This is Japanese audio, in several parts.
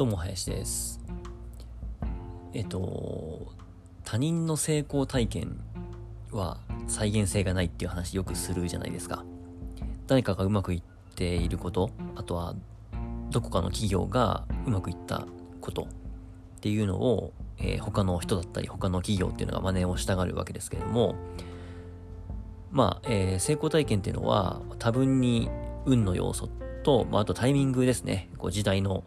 どうも林ですえっと他人の成功体験は再現性がないっていう話よくするじゃないですか誰かがうまくいっていることあとはどこかの企業がうまくいったことっていうのを、えー、他の人だったり他の企業っていうのが真似をしたがるわけですけれどもまあ、えー、成功体験っていうのは多分に運の要素と、まあ、あとタイミングですね。こう時代の、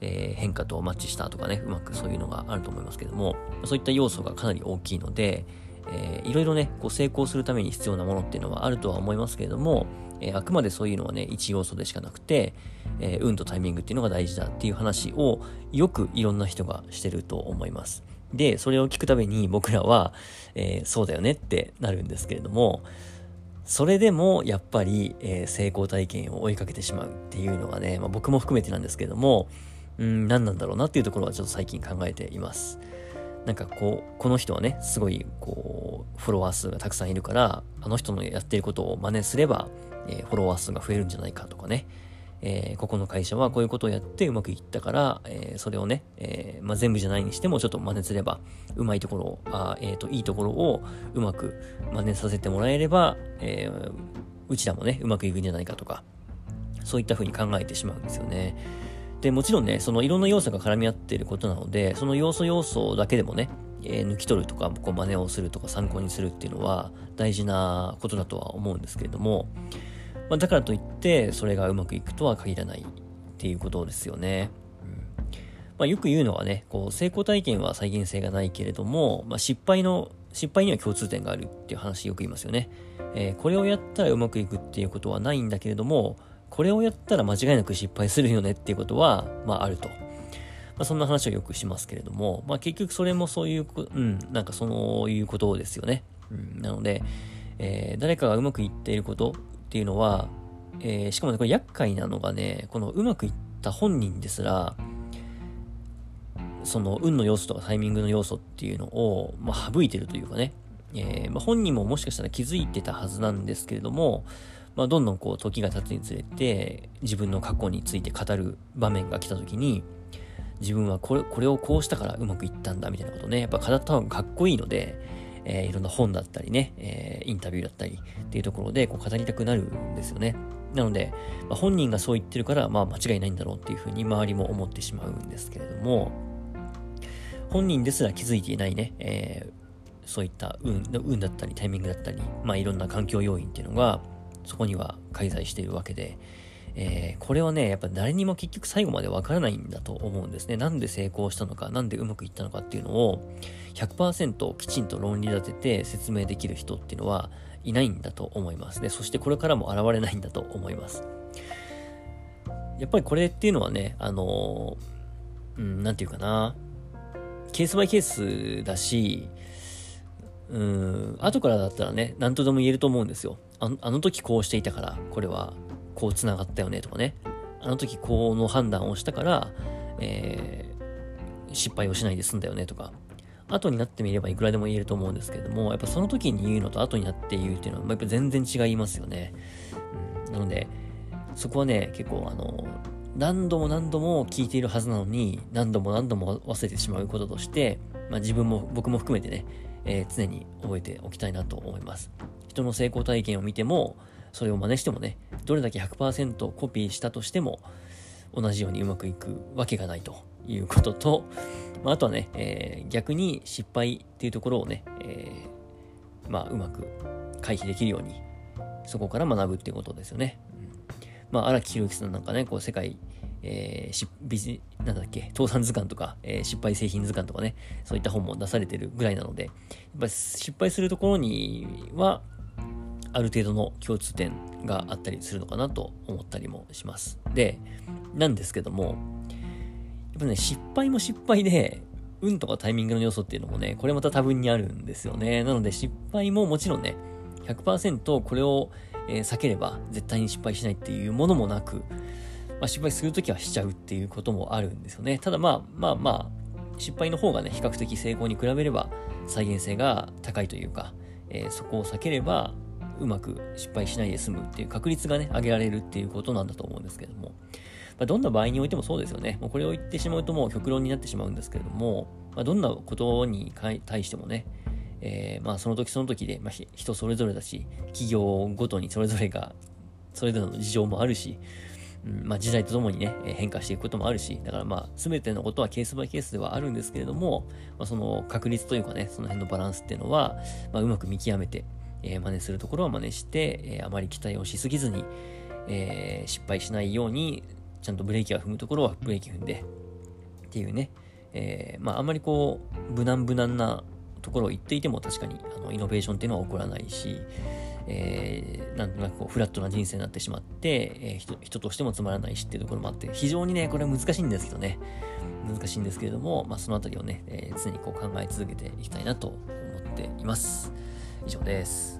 えー、変化とマッチしたとかね、うまくそういうのがあると思いますけども、そういった要素がかなり大きいので、えー、いろいろね、こう成功するために必要なものっていうのはあるとは思いますけれども、えー、あくまでそういうのはね、一要素でしかなくて、えー、運とタイミングっていうのが大事だっていう話をよくいろんな人がしてると思います。で、それを聞くたびに僕らは、えー、そうだよねってなるんですけれども、それでもやっぱり、えー、成功体験を追いかけてしまうっていうのがね、まあ、僕も含めてなんですけれども、うん、何なんだろうなっていうところはちょっと最近考えています。なんかこう、この人はね、すごいこう、フォロワー数がたくさんいるから、あの人のやってることを真似すれば、えー、フォロワー数が増えるんじゃないかとかね、えー、ここの会社はこういうことをやってうまくいったから、えー、それをね、えー、まあ、全部じゃないにしてもちょっと真似すれば、うまいところを、あえっ、と、いいところをうまく真似させてもらえれば、えうちらもね、うまくいくんじゃないかとか、そういった風に考えてしまうんですよね。で、もちろんね、そのいろんな要素が絡み合っていることなので、その要素要素だけでもね、え抜き取るとか、こう真似をするとか参考にするっていうのは大事なことだとは思うんですけれども、まあ、だからといってそれがうまくいくとは限らないっていうことですよね。うんまあ、よく言うのはね、こう成功体験は再現性がないけれども、まあ、失敗の失敗には共通点があるっていう話よく言いますよね。えー、これをやったらうまくいくっていうことはないんだけれども、これをやったら間違いなく失敗するよねっていうことは、まああると。まあ、そんな話をよくしますけれども、まあ結局それもそういう、うん、なんかそういうことですよね。うん、なので、えー、誰かがうまくいっていること、っていうのは、えー、しかもね、これ厄介なのがね、このうまくいった本人ですら、その運の要素とかタイミングの要素っていうのを、まあ、省いてるというかね、えー、まあ、本人ももしかしたら気づいてたはずなんですけれども、まあ、どんどんこう時が経つにつれて自分の過去について語る場面が来た時に自分はこれこれをこうしたからうまくいったんだみたいなことねやっぱ語った方がかっこいいので、えー、いろんな本だったりね、えー、インタビューだったりっていうところでこう語りたくなるんですよね。なので、まあ、本人がそう言ってるから、まあ間違いないんだろうっていうふうに周りも思ってしまうんですけれども、本人ですら気づいていないね、えー、そういった運運だったりタイミングだったり、まあいろんな環境要因っていうのがそこには介在しているわけで、えー、これはね、やっぱ誰にも結局最後までわからないんだと思うんですね。なんで成功したのか、なんでうまくいったのかっていうのを100%きちんと論理立てて説明できる人っていうのはいないんだと思いますね。そしてこれからも現れないんだと思います。やっぱりこれっていうのはね、あのうん、なんていうかな、ケースバイケースだし、うん、後からだったらね、何とでも言えると思うんですよ。ああの時こうしていたから、これはこう繋がったよねとかね。あの時この判断をしたから、えー、失敗をしないで済んだよねとか。後になってみればいくらでも言えると思うんですけれども、やっぱその時に言うのと後になって言うっていうのは、やっぱ全然違いますよね。うん、なので、そこはね、結構あの、何度も何度も聞いているはずなのに、何度も何度も忘れてしまうこととして、まあ自分も、僕も含めてね、えー、常に覚えておきたいなと思います。人の成功体験を見ても、それを真似してもね、どれだけ100%コピーしたとしても、同じようにうまくいくわけがないということと、まあ、あとはね、えー、逆に失敗っていうところをね、えー、まあ、うまく回避できるように、そこから学ぶっていうことですよね。うん、まあ、荒木宏之さんなんかね、こう、世界、えー、しビジ、なんだっけ、倒産図鑑とか、えー、失敗製品図鑑とかね、そういった本も出されてるぐらいなので、やっぱり失敗するところには、ある程度の共通点があったりするのかなと思ったりもします。で、なんですけども、やっぱね、失敗も失敗で、運とかタイミングの要素っていうのもね、これまた多分にあるんですよね。なので失敗ももちろんね、100%これを、え、避ければ絶対に失敗しないっていうものもなく、まあ、失敗するときはしちゃうっていうこともあるんですよね。ただまあまあまあ、失敗の方がね、比較的成功に比べれば再現性が高いというか、えー、そこを避ければうまく失敗しないで済むっていう確率がね、上げられるっていうことなんだと思うんですけども、まあ、どんな場合においてもそうですよね。もうこれを言ってしまうともう極論になってしまうんですけれども、まあ、どんなことに対してもね、えー、まあその時その時で、まあ、人それぞれだし、企業ごとにそれぞれが、それぞれの事情もあるし、うんまあ、時代とともにね、変化していくこともあるし、だからまあ、すべてのことはケースバイケースではあるんですけれども、まあ、その確率というかね、その辺のバランスっていうのは、まあ、うまく見極めて、えー、真似するところは真似して、えー、あまり期待をしすぎずに、えー、失敗しないように、ちゃんとブレーキが踏むところはブレーキ踏んで、っていうね、えー、まあ、あんまりこう、無難無難なところを言っていても確かにあのイノベーションっていうのは起こらないし、えー、なんとなくこうフラットな人生になってしまって、えー、人人としてもつまらないしっていうところもあって、非常にね、これは難しいんですけどね、難しいんですけれども、まあ、そのあたりをね、えー、常にこう考え続けていきたいなと思っています。以上です。